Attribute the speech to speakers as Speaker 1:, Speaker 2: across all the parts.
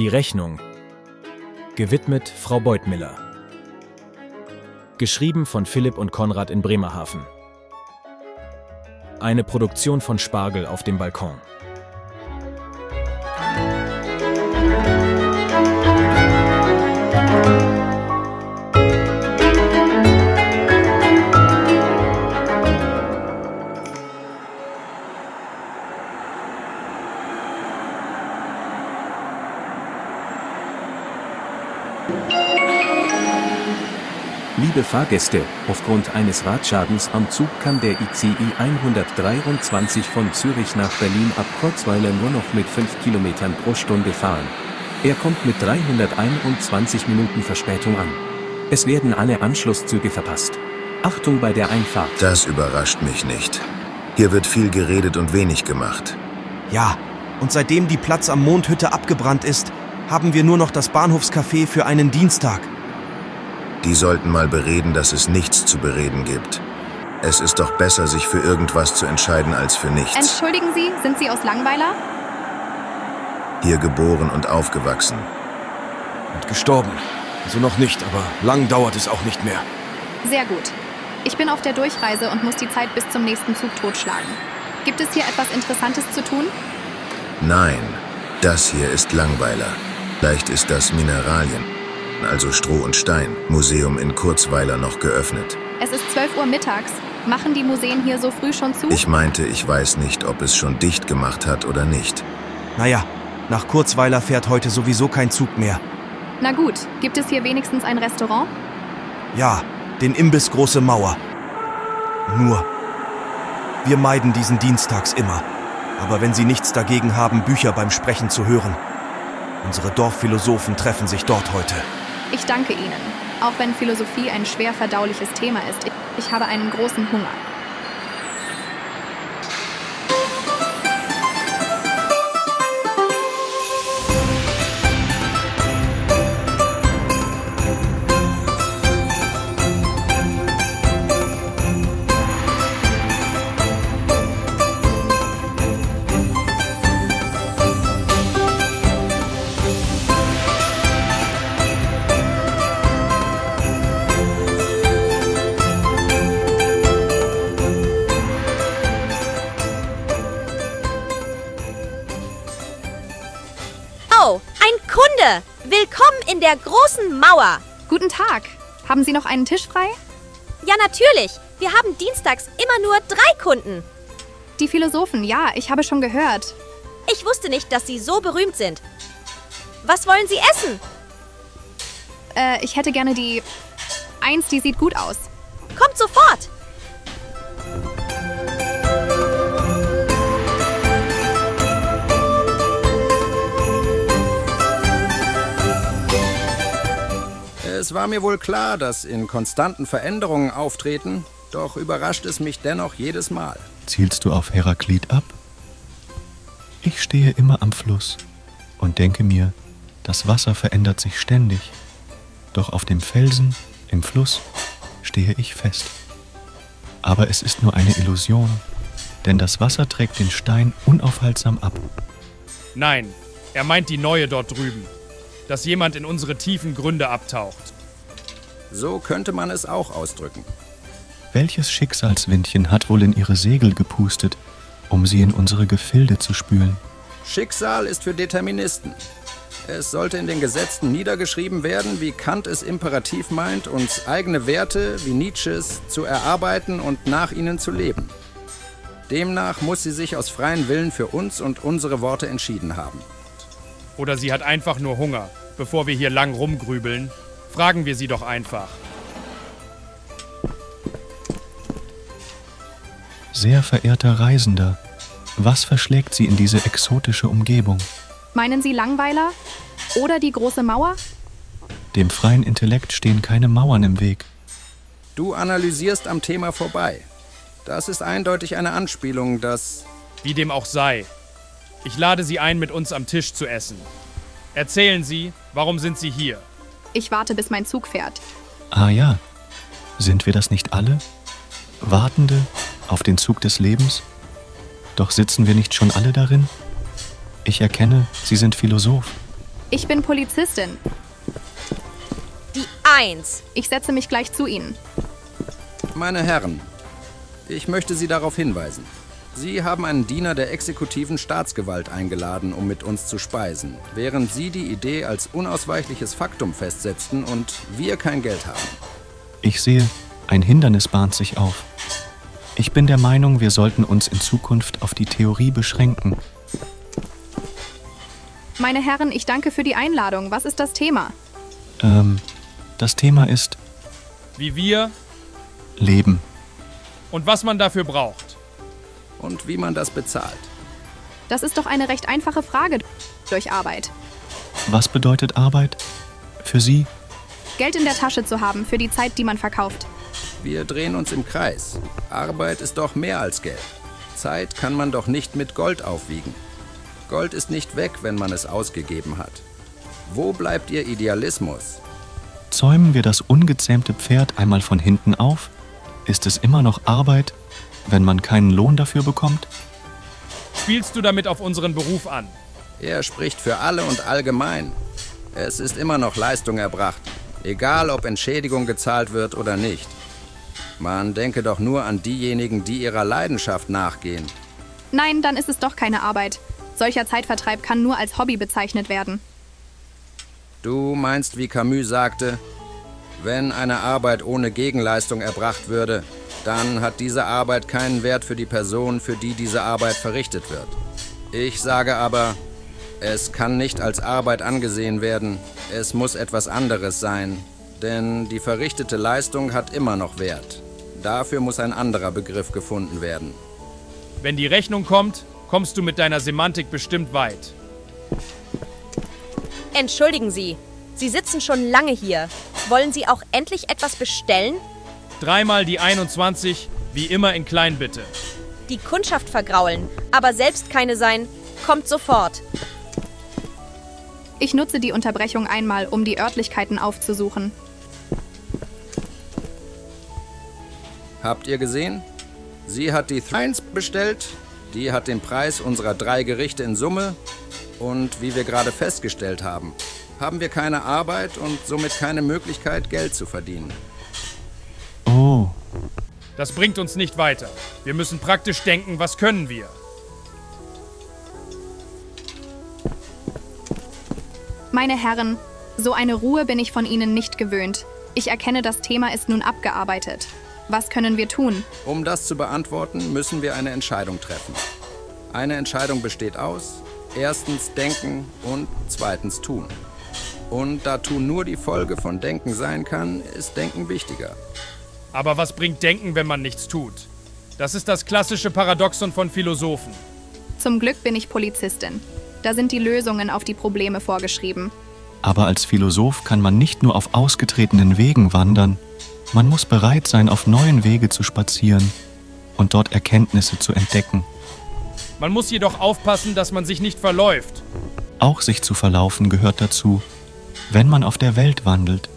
Speaker 1: Die Rechnung. Gewidmet Frau Beutmiller. Geschrieben von Philipp und Konrad in Bremerhaven. Eine Produktion von Spargel auf dem Balkon.
Speaker 2: Liebe Fahrgäste, aufgrund eines Radschadens am Zug kann der ICI 123 von Zürich nach Berlin ab Kurzweiler nur noch mit 5 km pro Stunde fahren. Er kommt mit 321 Minuten Verspätung an. Es werden alle Anschlusszüge verpasst. Achtung bei der Einfahrt.
Speaker 3: Das überrascht mich nicht. Hier wird viel geredet und wenig gemacht.
Speaker 4: Ja, und seitdem die Platz am Mondhütte abgebrannt ist, haben wir nur noch das Bahnhofscafé für einen Dienstag.
Speaker 3: Die sollten mal bereden, dass es nichts zu bereden gibt. Es ist doch besser, sich für irgendwas zu entscheiden, als für nichts.
Speaker 5: Entschuldigen Sie, sind Sie aus Langweiler?
Speaker 3: Hier geboren und aufgewachsen.
Speaker 4: Und gestorben. Also noch nicht, aber lang dauert es auch nicht mehr.
Speaker 5: Sehr gut. Ich bin auf der Durchreise und muss die Zeit bis zum nächsten Zug totschlagen. Gibt es hier etwas Interessantes zu tun?
Speaker 3: Nein, das hier ist Langweiler. Vielleicht ist das Mineralien, also Stroh und Stein, Museum in Kurzweiler noch geöffnet.
Speaker 5: Es ist 12 Uhr mittags. Machen die Museen hier so früh schon zu?
Speaker 3: Ich meinte, ich weiß nicht, ob es schon dicht gemacht hat oder nicht.
Speaker 4: Naja, nach Kurzweiler fährt heute sowieso kein Zug mehr.
Speaker 5: Na gut, gibt es hier wenigstens ein Restaurant?
Speaker 4: Ja, den Imbiss Große Mauer. Nur, wir meiden diesen Dienstags immer. Aber wenn Sie nichts dagegen haben, Bücher beim Sprechen zu hören, unsere Dorfphilosophen treffen sich dort heute.
Speaker 5: Ich danke Ihnen. Auch wenn Philosophie ein schwer verdauliches Thema ist, ich, habe einen großen Hunger.
Speaker 6: In der großen Mauer!
Speaker 5: Guten Tag. Haben Sie noch einen Tisch frei?
Speaker 6: Ja, natürlich. Wir haben dienstags immer nur drei Kunden.
Speaker 5: Die Philosophen, ja, ich habe schon gehört.
Speaker 6: Ich wusste nicht, dass Sie so berühmt sind. Was wollen Sie essen?
Speaker 5: Äh, ich hätte gerne die. Eins, die sieht gut aus.
Speaker 6: Kommt sofort!
Speaker 7: Es war mir wohl klar, dass in konstanten Veränderungen auftreten, doch überrascht es mich dennoch jedes Mal.
Speaker 8: Zielst du auf Heraklit ab? Ich stehe immer am Fluss und denke mir, das Wasser verändert sich ständig. Doch auf dem Felsen, im Fluss, stehe ich fest. Aber es ist nur eine Illusion, denn das Wasser trägt den Stein unaufhaltsam ab.
Speaker 9: Nein, er meint die neue dort drüben. Dass jemand in unsere tiefen Gründe abtaucht.
Speaker 7: So könnte man es auch ausdrücken.
Speaker 8: Welches Schicksalswindchen hat wohl in ihre Segel gepustet, um sie in unsere Gefilde zu spülen?
Speaker 7: Schicksal ist für Deterministen. Es sollte in den Gesetzen niedergeschrieben werden, wie Kant es imperativ meint, uns eigene Werte, wie Nietzsches, zu erarbeiten und nach ihnen zu leben. Demnach muss sie sich aus freien Willen für uns und unsere Worte entschieden haben.
Speaker 9: Oder sie hat einfach nur Hunger. Bevor wir hier lang rumgrübeln, fragen wir sie doch einfach.
Speaker 8: Sehr verehrter Reisender, was verschlägt Sie in diese exotische Umgebung?
Speaker 5: Meinen Sie Langweiler? Oder die große Mauer?
Speaker 8: Dem freien Intellekt stehen keine Mauern im Weg.
Speaker 7: Du analysierst am Thema vorbei. Das ist eindeutig eine Anspielung, dass
Speaker 9: Wie dem auch sei. Ich lade Sie ein, mit uns am Tisch zu essen. Erzählen Sie, warum sind Sie hier?
Speaker 5: Ich warte, bis mein Zug fährt.
Speaker 8: Ah ja, sind wir das nicht alle? Wartende auf den Zug des Lebens? Doch sitzen wir nicht schon alle darin? Ich erkenne, Sie sind Philosoph.
Speaker 5: Ich bin Polizistin.
Speaker 6: Die Eins.
Speaker 5: Ich setze mich gleich zu Ihnen.
Speaker 7: Meine Herren, ich möchte Sie darauf hinweisen. Sie haben einen Diener der exekutiven Staatsgewalt eingeladen, um mit uns zu speisen, während Sie die Idee als unausweichliches Faktum festsetzten und wir kein Geld haben.
Speaker 8: Ich sehe, ein Hindernis bahnt sich auf. Ich bin der Meinung, wir sollten uns in Zukunft auf die Theorie beschränken.
Speaker 5: Meine Herren, ich danke für die Einladung. Was ist das Thema?
Speaker 8: Ähm, das Thema ist
Speaker 9: Wie wir
Speaker 8: Leben.
Speaker 9: und was man dafür braucht.
Speaker 7: Und wie man das bezahlt.
Speaker 5: Das ist doch eine recht einfache Frage durch Arbeit.
Speaker 8: Was bedeutet Arbeit? Für Sie?
Speaker 5: Geld in der Tasche zu haben für die Zeit, die man verkauft.
Speaker 7: Wir drehen uns im Kreis. Arbeit ist doch mehr als Geld. Zeit kann man doch nicht mit Gold aufwiegen. Gold ist nicht weg, wenn man es ausgegeben hat. Wo bleibt Ihr Idealismus?
Speaker 8: Zäumen wir das ungezähmte Pferd einmal von hinten auf? Ist es immer noch Arbeit, wenn man keinen Lohn dafür bekommt?
Speaker 9: Spielst du damit auf unseren Beruf an?
Speaker 7: Er spricht für alle und allgemein. Es ist immer noch Leistung erbracht, egal ob Entschädigung gezahlt wird oder nicht. Man denke doch nur an diejenigen, die ihrer Leidenschaft nachgehen.
Speaker 5: Nein, dann ist es doch keine Arbeit. Solcher Zeitvertreib kann nur als Hobby bezeichnet werden.
Speaker 7: Du meinst, wie Camus sagte, wenn eine Arbeit ohne Gegenleistung erbracht würde, dann hat diese Arbeit keinen Wert für die Person, für die diese Arbeit verrichtet wird. Ich sage aber, es kann nicht als Arbeit angesehen werden, es muss etwas anderes sein, denn die verrichtete Leistung hat immer noch Wert. Dafür muss ein anderer Begriff gefunden werden.
Speaker 9: Wenn die Rechnung kommt, kommst du mit deiner Semantik bestimmt weit.
Speaker 6: Entschuldigen Sie. Sie sitzen schon lange hier. Wollen Sie auch endlich etwas bestellen?
Speaker 9: Dreimal die 21, wie immer in klein bitte.
Speaker 6: Die Kundschaft vergraulen, aber selbst keine sein, kommt sofort.
Speaker 5: Ich nutze die Unterbrechung einmal, um die Örtlichkeiten aufzusuchen.
Speaker 7: Habt ihr gesehen? Sie hat die 1 bestellt, die hat den Preis unserer drei Gerichte in Summe und wie wir gerade festgestellt haben, haben wir keine Arbeit und somit keine Möglichkeit, Geld zu verdienen.
Speaker 9: Das bringt uns nicht weiter. Wir müssen praktisch denken, was können wir?
Speaker 5: Meine Herren, so eine Ruhe bin ich von Ihnen nicht gewöhnt. Ich erkenne, das Thema ist nun abgearbeitet. Was können wir tun?
Speaker 7: Um das zu beantworten, müssen wir eine Entscheidung treffen. Eine Entscheidung besteht aus, erstens denken und zweitens tun. Und da tun nur die Folge von Denken sein kann, ist Denken wichtiger.
Speaker 9: Aber was bringt Denken, wenn man nichts tut? Das ist das klassische Paradoxon von Philosophen.
Speaker 5: Zum Glück bin ich Polizistin. Da sind die Lösungen auf die Probleme vorgeschrieben.
Speaker 8: aber als Philosoph kann man nicht nur auf ausgetretenen Wegen wandern, man muss bereit sein, auf neuen Wege zu spazieren und dort Erkenntnisse zu entdecken.
Speaker 9: Man muss jedoch aufpassen, dass man sich nicht verläuft.
Speaker 8: Auch sich zu verlaufen gehört dazu, wenn man auf der Welt wandelt.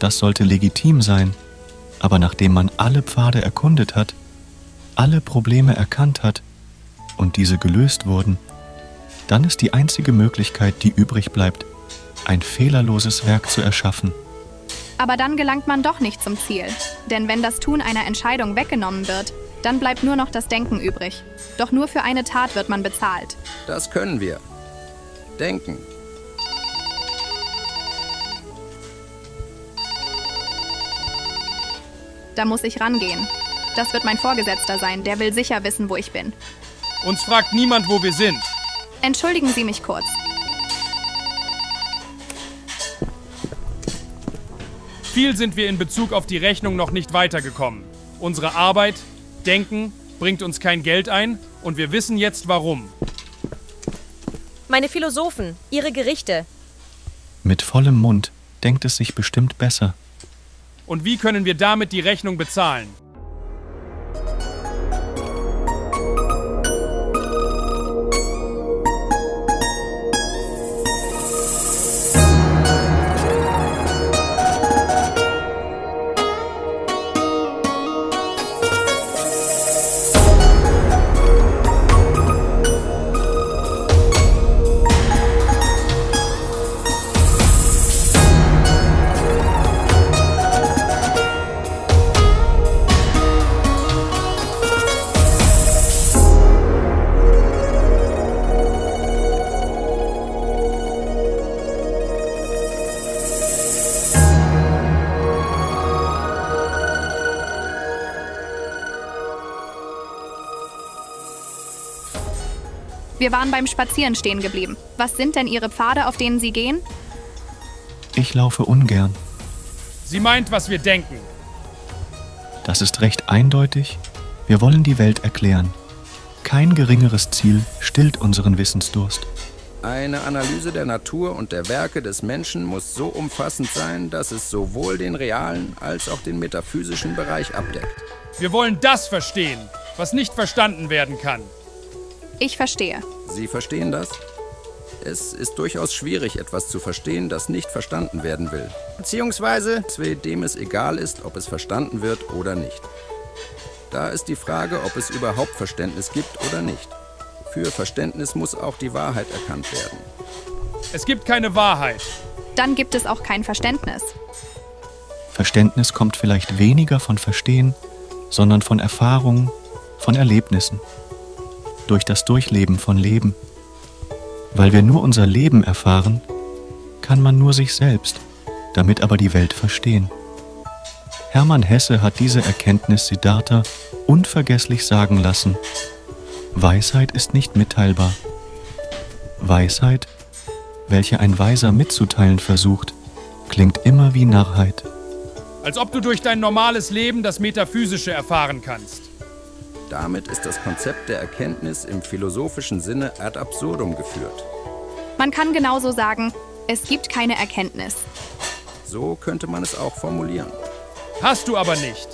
Speaker 8: Das sollte legitim sein, aber nachdem man alle Pfade erkundet hat, alle Probleme erkannt hat und diese gelöst wurden, dann ist die einzige Möglichkeit, die übrig bleibt, ein fehlerloses Werk zu erschaffen.
Speaker 5: Aber dann gelangt man doch nicht zum Ziel. Denn wenn das Tun einer Entscheidung weggenommen wird, dann bleibt nur noch das Denken übrig. Doch nur für eine Tat wird man bezahlt.
Speaker 7: Das können wir. Denken.
Speaker 5: Da muss ich rangehen. Das wird mein Vorgesetzter sein, der will sicher wissen, wo ich bin.
Speaker 9: Uns fragt niemand, wo wir sind.
Speaker 5: Entschuldigen Sie mich kurz.
Speaker 9: Viel sind wir in Bezug auf die Rechnung noch nicht weitergekommen. Unsere Arbeit, Denken, bringt uns kein Geld ein und wir wissen jetzt warum.
Speaker 6: Meine Philosophen, ihre Gerichte.
Speaker 8: Mit vollem Mund denkt es sich bestimmt besser.
Speaker 9: Und wie können wir damit die Rechnung bezahlen?
Speaker 5: Wir waren beim Spazieren stehen geblieben. Was sind denn Ihre Pfade, auf denen Sie gehen?
Speaker 8: Ich laufe ungern.
Speaker 9: Sie meint, was wir denken.
Speaker 8: Das ist recht eindeutig. Wir wollen die Welt erklären. Kein geringeres Ziel stillt unseren Wissensdurst.
Speaker 7: Eine Analyse der Natur und der Werke des Menschen muss so umfassend sein, dass es sowohl den realen als auch den metaphysischen Bereich abdeckt.
Speaker 9: Wir wollen das verstehen, was nicht verstanden werden kann.
Speaker 5: Ich verstehe.
Speaker 7: Sie verstehen das? Es ist durchaus schwierig, etwas zu verstehen, das nicht verstanden werden will. Beziehungsweise, dem es egal ist, ob es verstanden wird oder nicht. Da ist die Frage, ob es überhaupt Verständnis gibt oder nicht. Für Verständnis muss auch die Wahrheit erkannt werden.
Speaker 9: Es gibt keine Wahrheit.
Speaker 5: Dann gibt es auch kein Verständnis.
Speaker 8: Verständnis kommt vielleicht weniger von Verstehen, sondern von Erfahrungen, von Erlebnissen. Durch das Durchleben von Leben. Weil wir nur unser Leben erfahren, kann man nur sich selbst, damit aber die Welt verstehen. Hermann Hesse hat diese Erkenntnis Siddhartha unvergesslich sagen lassen. Weisheit ist nicht mitteilbar. Weisheit, welche ein Weiser mitzuteilen versucht, klingt immer wie Narrheit.
Speaker 9: Als ob du durch dein normales Leben das Metaphysische erfahren kannst.
Speaker 7: Damit ist das Konzept der Erkenntnis im philosophischen Sinne ad absurdum geführt.
Speaker 5: Man kann genauso sagen, es gibt keine Erkenntnis.
Speaker 7: So könnte man es auch formulieren.
Speaker 9: Hast du aber nicht.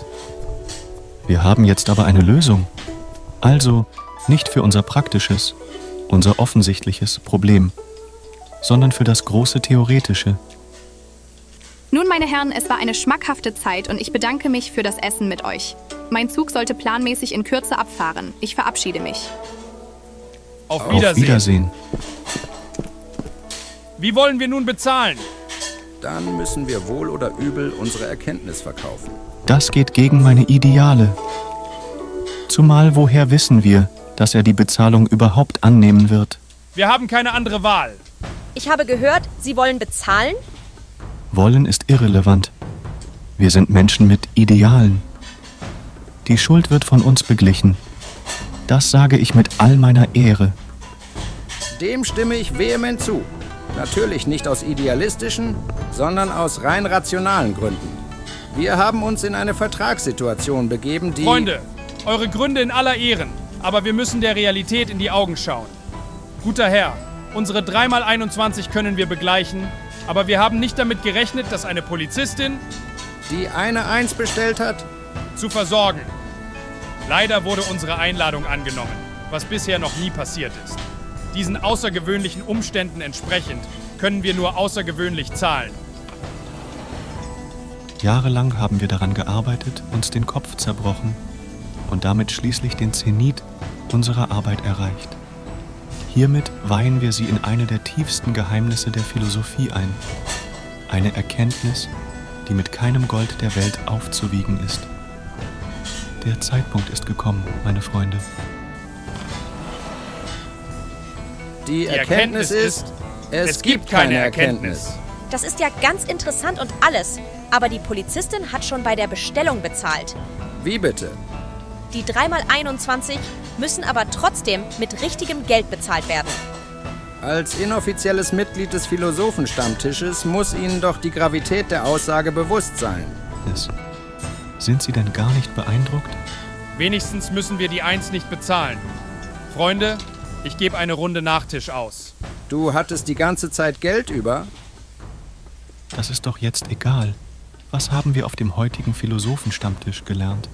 Speaker 8: Wir haben jetzt aber eine Lösung. Also nicht für unser praktisches, unser offensichtliches Problem, sondern für das große Theoretische.
Speaker 5: Nun, meine Herren, es war eine schmackhafte Zeit und ich bedanke mich für das Essen mit euch. Mein Zug sollte planmäßig in Kürze abfahren. Ich verabschiede mich.
Speaker 9: Auf Wiedersehen.
Speaker 8: Auf Wiedersehen.
Speaker 9: Wie wollen wir nun bezahlen?
Speaker 7: Dann müssen wir wohl oder übel unsere Erkenntnis verkaufen.
Speaker 8: Das geht gegen meine Ideale. Zumal woher wissen wir, dass er die Bezahlung überhaupt annehmen wird?
Speaker 9: Wir haben keine andere Wahl.
Speaker 6: Ich habe gehört, Sie wollen bezahlen?
Speaker 8: Wollen ist irrelevant. Wir sind Menschen mit Idealen. Die Schuld wird von uns beglichen. Das sage ich mit all meiner Ehre.
Speaker 7: Dem stimme ich vehement zu. Natürlich nicht aus idealistischen, sondern aus rein rationalen Gründen. Wir haben uns in eine Vertragssituation begeben, die...
Speaker 9: Freunde, eure Gründe in aller Ehren, aber wir müssen der Realität in die Augen schauen. Guter Herr, unsere 3x21 können wir begleichen, aber wir haben nicht damit gerechnet, dass eine Polizistin,
Speaker 7: die eine Eins bestellt hat,
Speaker 9: zu versorgen. Leider wurde unsere Einladung angenommen, was bisher noch nie passiert ist. Diesen außergewöhnlichen Umständen entsprechend können wir nur außergewöhnlich zahlen.
Speaker 8: Jahrelang haben wir daran gearbeitet, uns den Kopf zerbrochen und damit schließlich den Zenit unserer Arbeit erreicht. Hiermit weihen wir sie in eine der tiefsten Geheimnisse der Philosophie ein. Eine Erkenntnis, die mit keinem Gold der Welt aufzuwiegen ist. Der Zeitpunkt ist gekommen, meine Freunde.
Speaker 7: Die Erkenntnis ist, es gibt keine Erkenntnis.
Speaker 6: Das ist ja ganz interessant und alles. Aber die Polizistin hat schon bei der Bestellung bezahlt.
Speaker 7: Wie bitte?
Speaker 6: Die 3x21 müssen aber trotzdem mit richtigem Geld bezahlt werden.
Speaker 7: Als inoffizielles Mitglied des Philosophenstammtisches muss Ihnen doch die Gravität der Aussage bewusst sein.
Speaker 8: Ist. Sind Sie denn gar nicht beeindruckt?
Speaker 9: Wenigstens müssen wir die Eins nicht bezahlen. Freunde, ich gebe eine Runde Nachtisch aus.
Speaker 7: Du hattest die ganze Zeit Geld über?
Speaker 8: Das ist doch jetzt egal. Was haben wir auf dem heutigen Philosophenstammtisch gelernt?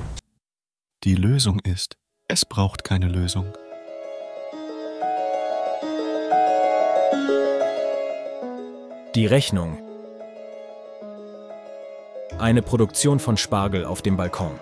Speaker 8: Die Lösung ist, es braucht keine Lösung.
Speaker 1: Die Rechnung. Eine Produktion von Spargel auf dem Balkon.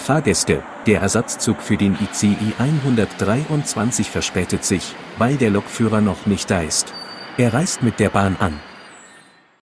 Speaker 2: Fahrgäste, der Ersatzzug für den ICI 123 verspätet sich, weil der Lokführer noch nicht da ist. Er reist mit der Bahn an.